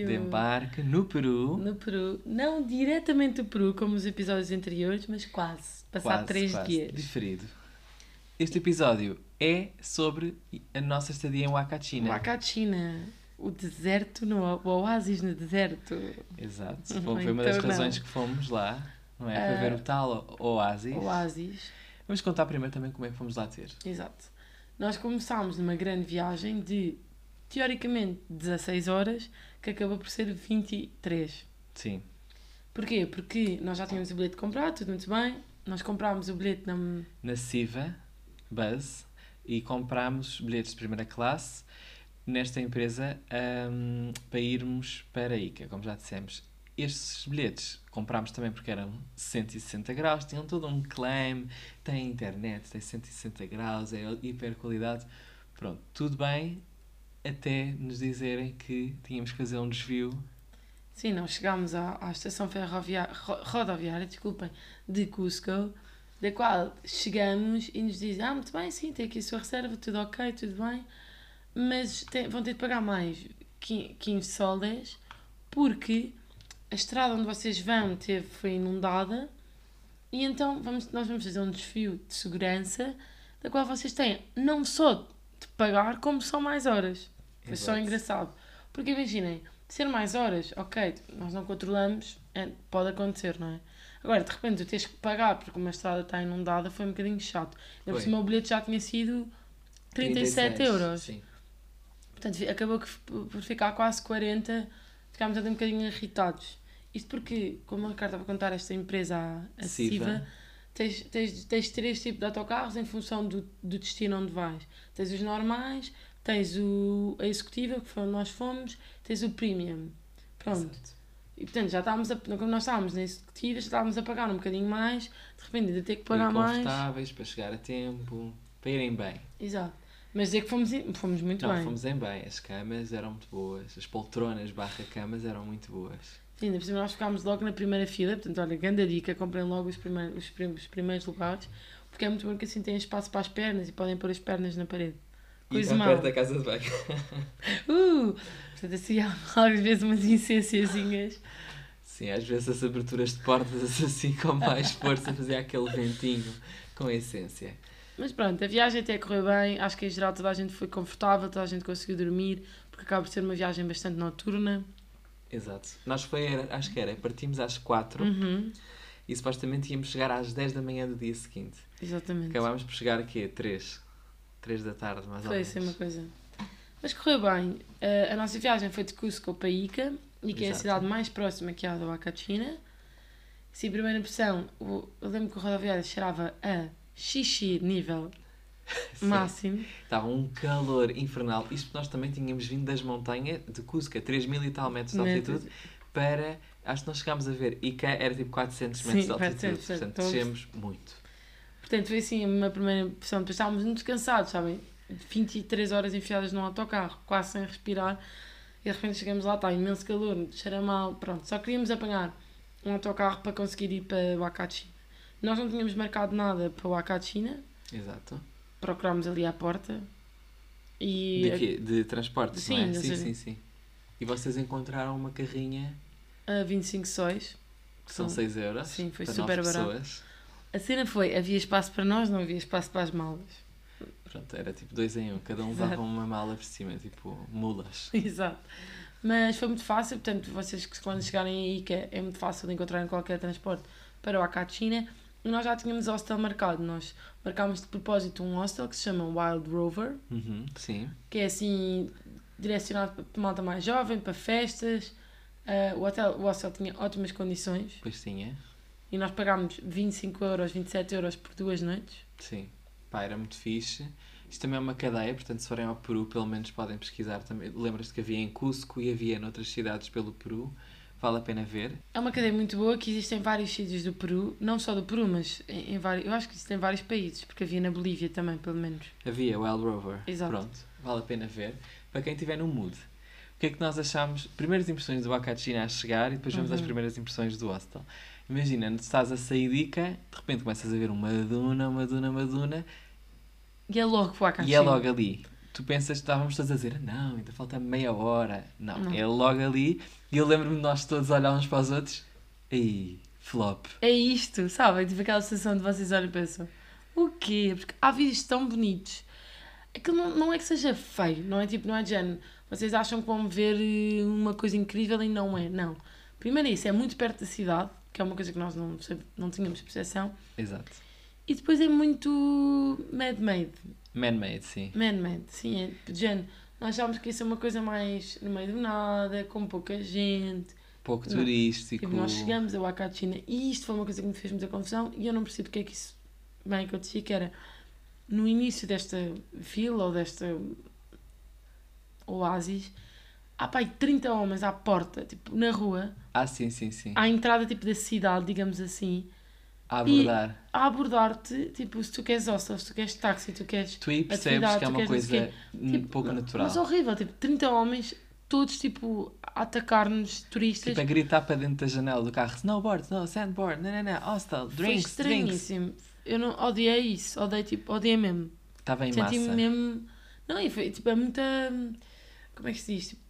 episódio. de embarque no Peru. No Peru. Não diretamente do Peru, como os episódios anteriores, mas quase. Passar três quase, dias. Diferido. Este episódio é sobre a nossa estadia em Wakachina. Wakachina. O deserto, no, o oásis no deserto. Exato. Uhum, Foi uma das então razões não. que fomos lá, não é? Para Ah, ver o tal oásis. Oásis. Vamos contar primeiro também como é que fomos lá ter. Exato. Nós começámos numa grande viagem de, teoricamente, 16 horas, que acabou por ser 23. Sim. Porquê? Porque nós já tínhamos o bilhete comprado, tudo muito bem. Nós comprámos o bilhete na... Na Siva Buzz e comprámos bilhetes de primeira classe nesta empresa ahm, para irmos para Ica, como já dissemos. Estes bilhetes comprámos também porque eram 160 graus, tinham todo um claim, tem internet, tem 160 graus, é hiper qualidade. Pronto, tudo bem, até nos dizerem que tínhamos que fazer um desvio. Sim, nós chegámos à, à estação ferroviária, ro- rodoviária, desculpem, de Cusco, da qual chegamos e nos dizem, ah, muito bem, sim, tem aqui a sua reserva, tudo ok, tudo bem, mas tem- vão ter de pagar mais 15 15 soles, porque a estrada onde vocês vão teve, foi inundada, e então vamos, nós vamos fazer um desfio de segurança, da qual vocês têm não só de pagar, como são mais horas. Foi só engraçado. Porque imaginem, ser mais horas, ok, nós não controlamos, é, pode acontecer, não é? Agora, de repente, tu tens que pagar porque uma estrada está inundada, foi um bocadinho chato. Ainda por cima, o bilhete já tinha sido 37 36, euros. Sim. Portanto, acabou que, por ficar quase 40, ficámos até um bocadinho irritados. Isto porque, como a Ricardo estava a contar, esta empresa, a, a Siva. Siva, tens, tens, tens três tipos de autocarros em função do, do destino onde vais. Tens os normais, tens o, a executiva, que foi onde nós fomos, tens o premium. Pronto. Exato. E portanto, já estávamos a, como nós estávamos na executiva, já estávamos a pagar um bocadinho mais, de repente ainda ter que pagar mais. confortáveis para chegar a tempo, para irem bem. Exato. Mas dizer que fomos, fomos muito não, bem. fomos em bem. As camas eram muito boas. As poltronas barra camas eram muito boas. Sim, ainda por cima nós ficámos logo na primeira fila, portanto, olha, grande dica, comprem logo os primeiros, os prim- os primeiros lugares, porque é muito bom que assim têm espaço para as pernas e podem pôr as pernas na parede. E má. perto da casa de banho. Uh! Portanto, assim há às vezes umas incênciazinhas. Sim, às vezes as aberturas de portas assim com mais força fazia aquele ventinho com essência. Mas pronto, a viagem até correu bem, acho que em geral toda a gente foi confortável, toda a gente conseguiu dormir, porque acaba por ser uma viagem bastante noturna. Exato. Nós foi, era- acho que era, partimos às 4 Uhum, e supostamente íamos chegar às 10 da manhã do dia seguinte. exatamente. Acabámos por chegar aqui a 3. 3 da tarde, mais ou Foi menos. assim uma coisa. Mas correu bem. Eh, a nossa viagem foi de Cusco para Ica, e que é a cidade mais próxima que há da Wakachina. Sim, primeira impressão, eu lembro que o rodoviário cheirava a xixi nível Sim. máximo. Estava um calor infernal. Isto porque nós também tínhamos vindo das montanhas de Cusco, a 3 mil e tal metros de altitude, para. Acho que nós chegámos a ver. Ica era tipo 400 Sim, metros de altitude. 400, portanto, descemos muito. Portanto, foi assim uma primeira impressão. Depois estávamos muito cansados, sabem? 23 horas enfiadas num autocarro, quase sem respirar. E de repente chegamos lá, está imenso calor, cheira mal. Pronto, só queríamos apanhar um autocarro para conseguir ir para Wakachina. Nós não tínhamos marcado nada para Wakachina, Exato. procurámos ali à porta. E De quê? De transporte, Sim, não é? Sim, sim, sim. E vocês encontraram uma carrinha a 25 sóis. que são Sim. 6 euros. Sim, foi super barato. pessoas. A cena foi, havia espaço para nós, não havia espaço para as malas. Pronto, era tipo 2 em 1. Um. Cada um Exato. levava uma mala por cima, tipo mulas. Exato. Mas foi muito fácil, portanto, vocês que quando chegarem aí, que é, é muito fácil de encontrarem qualquer transporte para o Akachina, e nós já tínhamos hostel marcado. Nós marcámos de propósito um hostel que se chama Wild Rover, Uhum, sim. que é assim direcionado para malta mais jovem, para festas. Ah, o, hotel, o hostel tinha ótimas condições Pois tinha. E nós pagámos 25 euros, 27 euros por duas noites. Sim. Pá, era muito fixe. Isto também é uma cadeia, portanto, se forem ao Peru, pelo menos podem pesquisar também. Lembras-te que havia em Cusco e havia noutras cidades pelo Peru. Vale a pena ver. É uma cadeia muito boa que existe em vários sítios do Peru, não só do Peru, mas em, em vários, eu acho que existe em vários países, porque havia na Bolívia também, pelo menos. Havia Wild Rover. Exato. Pronto, vale a pena ver. Para quem estiver no mood. O que é que nós achamos? Primeiras impressões do Wakachina a chegar e depois vamos às Uhum. primeiras impressões do hostel. Imagina, tu estás a sair de Ica, de repente começas a ver uma duna, uma duna, uma duna E é logo para a e é logo ali. tu pensas que estávamos todos a dizer, não, ainda falta meia hora. Não, Não. é logo ali. E eu lembro-me de nós todos olhar uns para os outros. Ei, flop. É isto, sabem? Tipo aquela sensação de vocês olham e pensam: o quê? Porque há vídeos tão bonitos. Aquilo não, não é que seja feio, não é tipo, não é de género. Vocês acham que vão ver eh, uma coisa incrível e não é, não. Primeiro é isso, é muito perto da cidade, que é uma coisa que nós não, não tínhamos percepção. Exato. E depois é muito man-made. Man-made, sim. Man-made, sim, é de género. Nós achávamos que ia ser uma coisa mais no meio do nada, com pouca gente. Pouco Não. turístico. Tipo, nós chegamos a Wakachina e isto foi uma coisa que me fez muita confusão e eu não percebi porque é que isso bem acontecia, que era no início desta vila ou desta oásis, há pai 30 homens à porta, tipo, na rua, Ah, sim, sim, sim. à entrada tipo da cidade, digamos assim, A abordar. a abordar-te, tipo, se tu queres hostel, se tu queres táxi, se tu queres... Tu aí percebes que é uma coisa hum, Tipo, pouco natural. Mas horrível, tipo, 30 homens, todos, tipo, a atacar-nos, turistas. Tipo, a gritar para dentro da janela do carro: snowboard, no, sandboard, não, não, não, hostel, Foi drinks, drinks. estranhíssimo. Eu não odiei isso, odiei, tipo, odiei mesmo. Estava em massa. Senti-me mesmo. Não, e foi tipo, é muita. Como é que se diz? Tipo,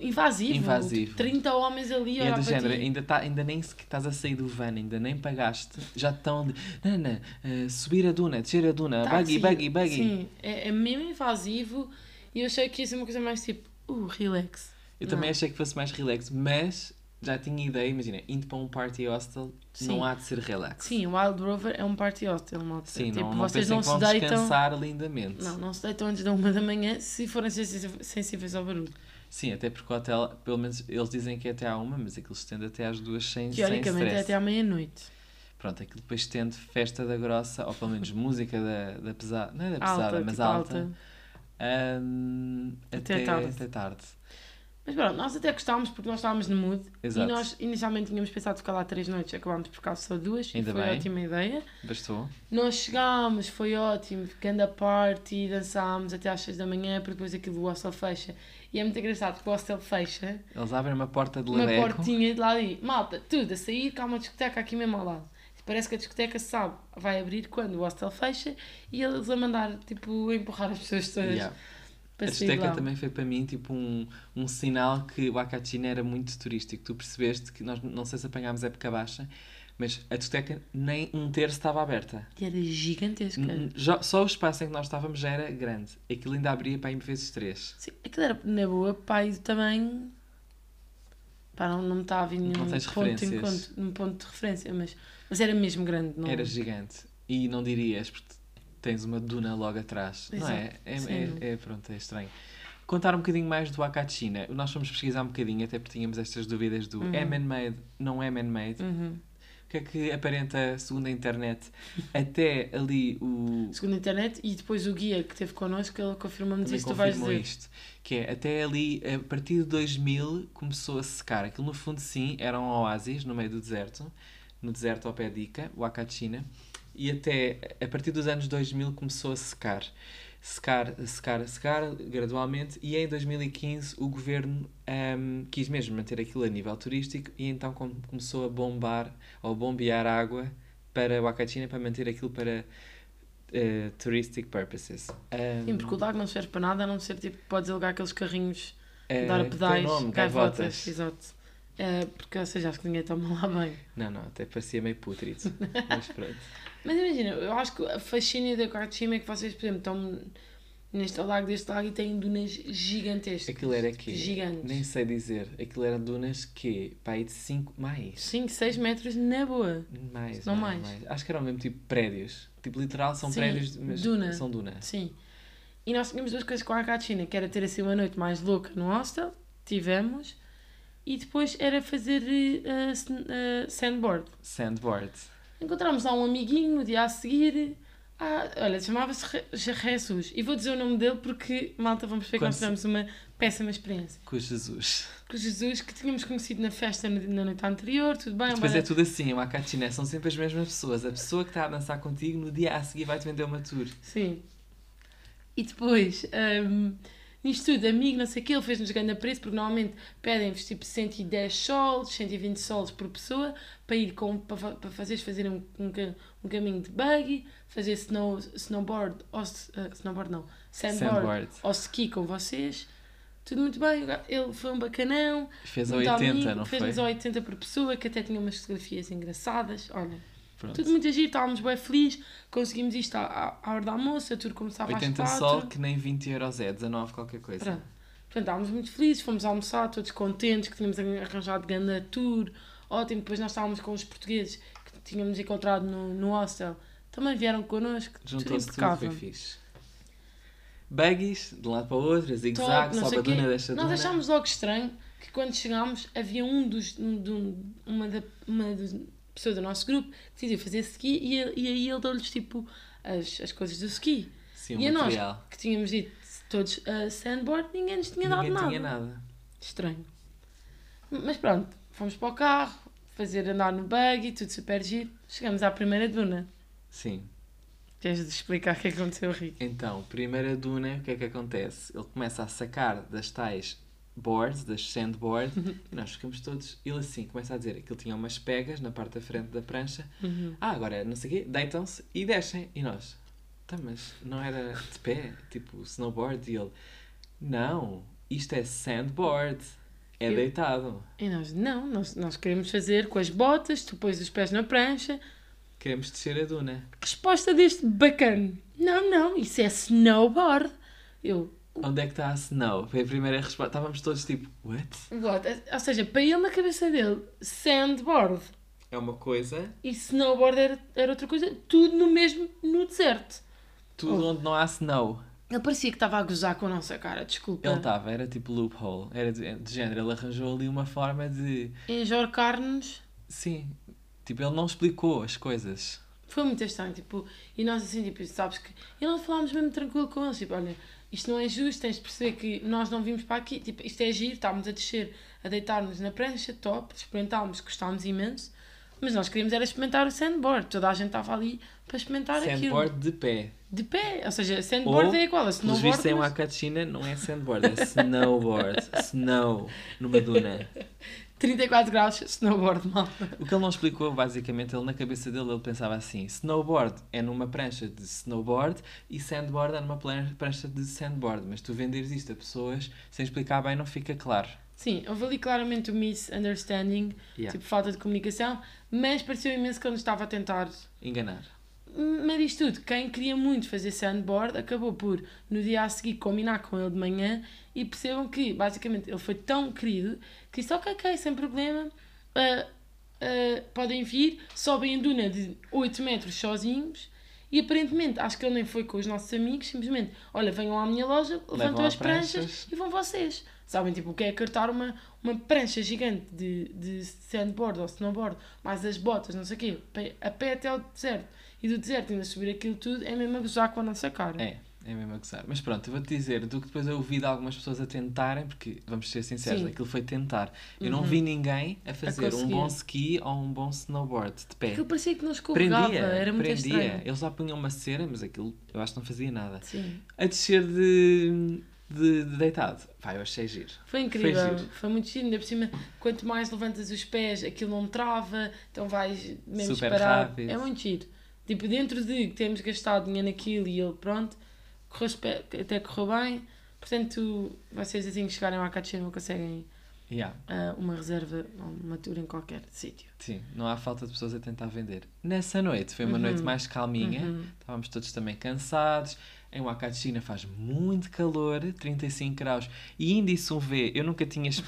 invasivo. Invasivo. Tipo, 30 homens ali E a é do género, ti. ainda, tá, ainda nem estás a sair do van, ainda nem pagaste, já estão de não, não, não, eh, subir a duna, descer a duna, Táxi, buggy, buggy, buggy. Sim, é, é mesmo invasivo e eu achei que ia ser uma coisa mais tipo, uh, relax. Eu também Não. achei que fosse mais relax, mas já tinha ideia, imagina, indo para um party hostel, Sim. não há de ser relax. Sim, o Wild Rover é um party hostel, malta. Sim, tipo, não, não vocês não se deitam. descansar lindamente. Não, não se deitam antes da uma da manhã se forem sensíveis ao barulho. Sim, até porque o hotel, pelo menos eles dizem que é até à uma, mas aquilo se estende até às duas sem, sem Teoricamente é até à meia-noite. Pronto, aquilo depois estende festa da grossa, ou pelo menos música da, da pesada, não é da pesada, Alta, mas tipo, alta, hum, Até até, tarde. até tarde. Mas pronto, nós até gostávamos porque nós estávamos no mood Exato. e nós inicialmente tínhamos pensado ficar lá três noites, acabámos por ficar só duas Ainda e foi bem. ótima ideia. Bastou? Nós chegámos, foi ótimo, ficando a party, dançámos até às seis da manhã, porque depois aquilo do hostel fecha. E é muito engraçado porque o hostel fecha, Eles abrem uma porta de uma ladeco. portinha de lá ali, malta, tudo a sair, cá há uma discoteca aqui mesmo ao lado. Parece que a discoteca sabe, vai abrir quando o hostel fecha e eles a mandar, tipo, a empurrar as pessoas todas Yeah. Para A lá. também foi para mim tipo um, um sinal que o Acachina era muito turístico. Tu percebeste que nós não sei se apanhámos época baixa, mas a discoteca nem um terço estava aberta. E era gigantesca. Já- Só o espaço em que nós estávamos já era grande. Aquilo ainda abria para aí vezes três. Sim, aquilo era na boa, pai também. Pá, não, não me está a vir nenhum ponto, encontro, num ponto de referência, mas, mas era mesmo grande, não Era gigante. E não dirias, porque tens uma duna logo atrás. Não é? Exato. É, Sim. é, é, pronto, é estranho. Contar um bocadinho mais do Akachina. Nós fomos pesquisar um bocadinho, até porque tínhamos estas dúvidas do Uhum. é man-made, não é man-made. Uhum. O que é que aparenta, segundo a internet, até ali o. Segundo a internet, e depois o guia que teve connosco, ele isso que tu vais dizer. isto. Que é, até ali, a partir de 2000, começou a secar. Aquilo, no fundo, sim, era um oásis no meio do deserto. No deserto ao pé de Ica, o Akachina. E até, a partir dos anos 2000, começou a secar. Secar, secar, secar, gradualmente. E em 2015, o governo ahm, quis mesmo manter aquilo a nível turístico. E então com- começou a bombar, ou bombear água para o Akachina, para manter aquilo para... eh, touristic purposes. Ahm, Sim, porque o lago não serve para nada, a não ser tipo, podes alugar aqueles carrinhos, Eh, dar a pedais, nome, gaivotas. gaivotas. Exato. É, porque, ou seja, acho que ninguém toma lá bem. Não, não, até parecia meio putrido. Mas pronto. Mas imagina, eu acho que a fascínio da Kachima é que vocês, por exemplo, estão neste lago deste lago e têm dunas gigantescas. Aquilo era quê? Gigantes. Nem sei dizer. Aquilo eram dunas que, pá, aí de 5, mais. 5, 6 metros na boa. Mais, Não mais, mais. Acho que eram mesmo tipo prédios. Tipo, literal, são Sim, prédios, mas duna. são duna. Sim. E nós tínhamos duas coisas com a Kachina, que era ter assim uma noite mais louca no hostel, tivemos, e depois era fazer eh, sandboard. Sandboard. Encontramos lá um amiguinho no dia a seguir. Ah, olha, chamava-se Jesus. E vou dizer o nome dele porque, malta, vamos ver que nós se- tivemos uma péssima experiência. Com Jesus. Com o Jesus, que tínhamos conhecido na festa na noite anterior, tudo bem. Depois olha, é tudo assim, o Akachina são sempre as mesmas pessoas. A pessoa que está a dançar contigo no dia a seguir vai-te vender uma tour. Sim. E depois, hum, Nisto tudo, amigo, não sei o que, ele fez-nos grande preço, porque normalmente pedem-vos tipo 110 sols, 120 sols por pessoa, para ir com, para, para fazeres fazer um, um, um caminho de buggy, fazer snow, snowboard, ou, ah, snowboard não, sandboard, Sandboard. ou ski com vocês. Tudo muito bem, ele foi um bacanão. Fez a muito 80, amigo, não foi? Fez-nos a 80 por pessoa, que até tinha umas fotografias engraçadas. Olha, Pronto. tudo muito agir, estávamos bem felizes, conseguimos isto à, à, hora do almoço, a tour começava 80 às 4. sol, que nem 20 euros é, 19 qualquer coisa. Pronto. Portanto, estávamos muito felizes, fomos almoçar, todos contentes, que tínhamos arranjado grande tour, ótimo. Depois nós estávamos com os portugueses que tínhamos encontrado no, no hostel, também vieram connosco, tudo Juntou-se tudo, impecável. foi fixe. Buggies, de um lado para o outro, zigue-zague, sobe a duna, deixa a Nós achámos logo estranho que quando chegámos havia um dos, um, de um- uma, da, uma das pessoas do nosso grupo decidiu fazer ski e, ele- e aí ele deu-lhes tipo as, as coisas do ski. Sim, e a nós material. que tínhamos dito todos a sandboard, ninguém nos tinha dado Ninguém nada. tinha nada. Estranho. Mas pronto, fomos para o carro, fazer andar no buggy, tudo super giro. Chegamos à primeira duna. Sim. Queres explicar o que é que aconteceu, Rico? Então, primeira duna, o que é que acontece? Ele começa a sacar das tais boards, das sandboard, e nós ficamos todos. Ele assim começa a dizer que ele tinha umas pegas na parte da frente da prancha. Uhum. Ah, agora não sei o quê, deitam-se e descem. E nós, tá, mas não era de pé, tipo snowboard? E ele, não, isto é sandboard, é Eu- deitado. E nós, não, nós, nós queremos fazer com as botas, tu pões os pés na prancha. Queremos descer a duna. Resposta deste bacana. Não, não, isso é snowboard. Eu, Onde é que está a snow? Foi a primeira resposta. Estávamos todos tipo, what? what? Ou seja, para ele na cabeça dele, sandboard É uma coisa, e snowboard era, era outra coisa, tudo no mesmo, no deserto. tudo Oh. onde não há snow. Ele parecia que estava a gozar com a nossa cara, desculpa. Ele estava, era tipo loophole, era de, de género, ele arranjou ali uma forma de. Enjorcar-nos. Sim, tipo, ele não explicou as coisas. Foi muito estranho, tipo, e nós assim, tipo, sabes que. E nós falámos mesmo tranquilo com eles, tipo, olha, isto não é justo, tens de perceber que nós não vimos para aqui, tipo, isto é giro, estávamos a descer, a deitar-nos na prancha, top, experimentámos, gostámos imenso, mas nós queríamos era experimentar o sandboard, toda a gente estava ali para experimentar Sandboard aquilo. de pé. De pé, ou seja, sandboard Ou, é igual a Pelos snowboard, vistos, em mas- Wakachina não é sandboard, é snowboard. Snow, numa duna. 34 graus, snowboard, malta. O que ele não explicou, basicamente, ele na cabeça dele ele pensava assim: snowboard é numa prancha de snowboard e sandboard é numa prancha de sandboard. Mas tu venderes isto a pessoas sem explicar bem, não fica claro. Sim, houve ali claramente o misunderstanding, Yeah. tipo, falta de comunicação, mas pareceu imenso que ele nos estava a tentar Enganar. Mas isto tudo, quem queria muito fazer sandboard acabou por, no dia a seguir, combinar com ele de manhã e percebam que, basicamente, ele foi tão querido que disse: Ok, ok, sem problema, ah, ah, podem vir, sobem em duna de 8 metros sozinhos. E aparentemente, acho que ele nem foi com os nossos amigos, simplesmente, olha, venham à minha loja, levantam a as pranchas pranchas. e vão vocês. Sabem, tipo, o que é cartar uma, uma prancha gigante de, de sandboard ou snowboard, mais as botas, não sei o quê, a pé até ao deserto. E do deserto ainda subir aquilo tudo é mesmo a gozar com a nossa cara. É, é mesmo a gozar. Mas pronto, eu vou-te dizer, do que depois eu ouvi de algumas pessoas a tentarem, porque vamos ser sinceros, Sim. aquilo foi tentar. Eu não Uhum. vi ninguém a fazer um conseguir. bom ski ou um bom snowboard de pé. Aquilo parecia que não escorregava, Prendia, era muito prendia. estranho. Eles só punham uma cera, mas aquilo eu acho que não fazia nada. Sim. A descer de, de, de deitado. Vai, eu achei giro. Foi incrível, giro. foi, muito giro. Ainda por cima, quanto mais levantas os pés, aquilo não trava, então vais mesmo Super disparado. rápido. É muito giro. Tipo, dentro de que temos gastado dinheiro naquilo e ele, pronto, correu até correu bem. Portanto, vocês assim que chegarem à Caixinha não conseguem Yeah. ah, uma reserva uma tour em qualquer sítio. Sim, não há falta de pessoas a tentar vender. Nessa noite foi uma Uhum. noite mais calminha, Uhum. estávamos todos também cansados. Em Wakachina faz muito calor, 35 graus. E índice UV, eu nunca tinha ex-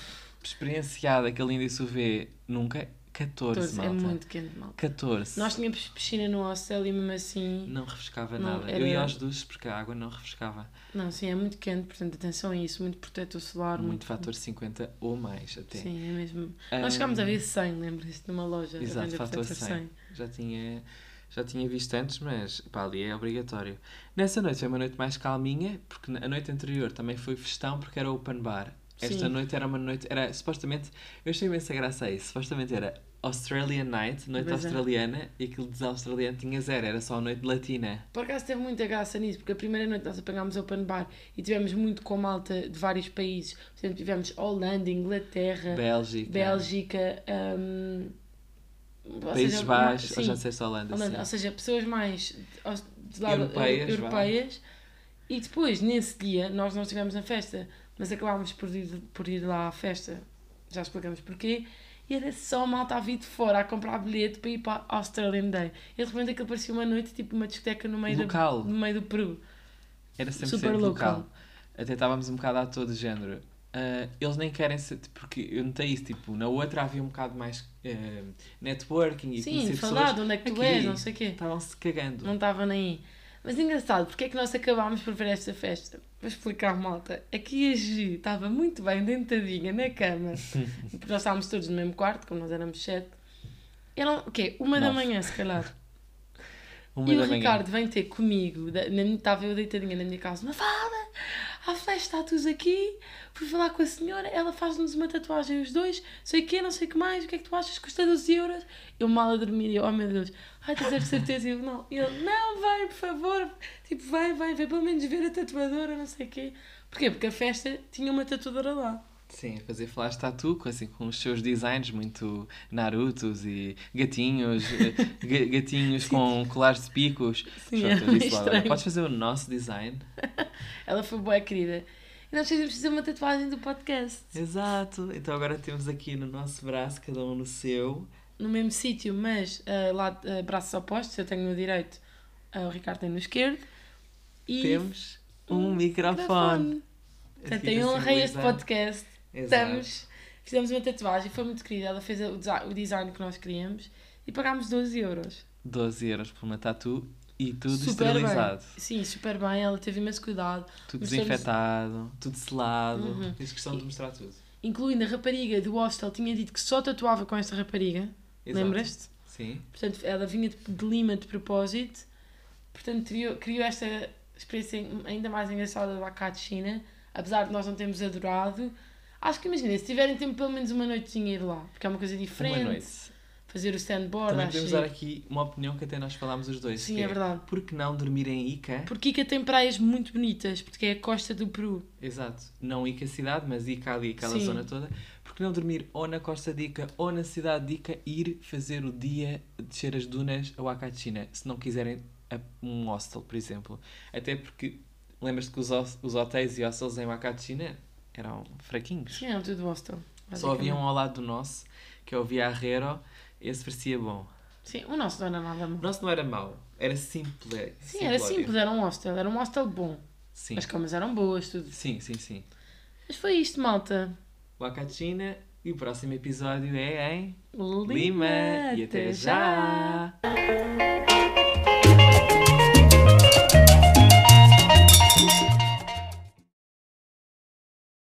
experienciado aquele índice UV, nunca. 14, Todos, é malta. muito quente, mal. 14. Nós tínhamos piscina no hostel e mesmo assim. Não refrescava Não, nada. era- Eu ia aos duches porque a água não refrescava. Não, sim, é muito quente, portanto, atenção a isso. Muito protetor solar. Muito fator 50 ou mais até. Sim, é mesmo. Ah, Nós chegámos a ver 100, lembra-se, numa loja. Exato, fator protetor 100. Já tinha, já tinha visto antes, mas pá, ali é obrigatório. Nessa noite foi uma noite mais calminha, porque a noite anterior também foi festão porque era open bar. Esta Sim. noite era uma noite, era supostamente, eu achei imensa graça a isso, supostamente era Australian Night, noite Pois é. australiana, e aquilo de australiano tinha zero, era só a noite latina. Por acaso teve muita graça nisso, porque a primeira noite nós apanhámos open bar e tivemos muito com malta de vários países. Por exemplo, tivemos Holanda, Inglaterra, Bélgica, Bélgica, ou Países seja, Baixos, sim, ou já disseste Holanda, Holanda, ou seja, pessoas mais de, lado Europeias, europeias. E depois, nesse dia, nós não estivemos na festa, mas acabámos por ir, por ir lá à festa, já explicamos porquê. E era só malta a vir de fora a comprar bilhete para ir para a Australian Day. E de repente aquilo parecia uma noite, tipo uma discoteca no meio, Local. Do, no meio do Peru. Era 100% Super local. local. Até estávamos um bocado a todo género. Ah, eles nem querem ser, porque eu notei isso, tipo, na outra havia um bocado mais eh, networking e Sim, falar pessoas. de onde é que tu Aqui, és, não sei o quê. Estavam-se cagando. Não estava nem aí. Mas engraçado, porque é que nós acabámos por ver esta festa? Vou explicar, malta. Aqui a Gi estava muito bem dentadinha na cama. porque nós estávamos todos no mesmo quarto, como nós éramos sete. Eram, o quê? Uma da Nove. manhã, se calhar. Uma e da o manhã. Ricardo vem ter comigo, da- estava eu deitadinha na minha casa, Mafalda, há festa, status aqui, fui falar com a senhora, ela faz-nos uma tatuagem os dois, sei o quê, não sei o que mais, o que é que tu achas, custa 12 euros. Eu mal a dormir, eu, oh meu Deus, ai, tens a certeza? E eu, não. E ele, não, vai, por favor, tipo, vai, vai, vai pelo menos ver a tatuadora, não sei o quê. Porquê? Porque a festa tinha uma tatuadora lá. Sim, fazer flash tattoo, com, assim, com os seus designs muito Narutos e gatinhos, eh, ga- gatinhos com colares de picos. Sim, Pronto, é disse olha, podes fazer o nosso design? Ela foi boa querida. E nós fizemos fazer uma tatuagem do podcast. Exato, então agora temos aqui no nosso braço, cada um no seu. no mesmo sítio, mas ah, lá ah, braços opostos, eu tenho no direito, ah, o Ricardo tem no esquerdo. E Temos um um microfone. Portanto, Aqui tem para honrei este podcast. Exato. Estamos, fizemos uma tatuagem, foi muito querida. Ela fez o, desi- o design que nós queríamos e pagámos 12 euros. 12 euros por uma tatu e tudo Super esterilizado. bem. Sim, super bem. Ela teve imenso cuidado, Tudo Mostramos- desinfetado, tudo selado. Uhum. Tens questão de mostrar tudo. incluindo a rapariga do hostel. Tinha dito que só tatuava com esta rapariga. Lembras-te? Sim. Portanto, ela vinha de, Lima de propósito. Portanto, criou, criou esta experiência ainda mais engraçada do Acá de China. Apesar de nós não termos adorado. Acho que imagina, se tiverem tempo pelo menos uma noitinha ir lá. Porque é uma coisa diferente. Uma noite. Fazer o standboard, Também podemos dar aqui uma opinião que até nós falámos os dois. Sim, que é verdade. Por que não dormir em Ica? Porque Ica tem praias muito bonitas, porque é a costa do Peru. Exato. Não Ica cidade, mas Ica ali, aquela Sim. zona toda. Por que não dormir ou na costa de Ica ou na cidade de Ica e ir fazer o dia, descer as dunas ao Acachina, se não quiserem a- um hostel, por exemplo. Até porque, lembras-te que os, os hotéis e hostels em Acachina eram fraquinhos. Sim, é tudo hostel. Só havia um ao lado do nosso, que é o Viarrero, esse parecia bom. Sim, o nosso não era nada O mau. nosso não era mau, era simples. Sim, era simplório. simples, era um hostel. Era um hostel bom. Sim. As camas eram boas, tudo. sim, sim, sim. Mas foi isto, malta. O Acachina e o próximo episódio é em Lima, Lima. E até já.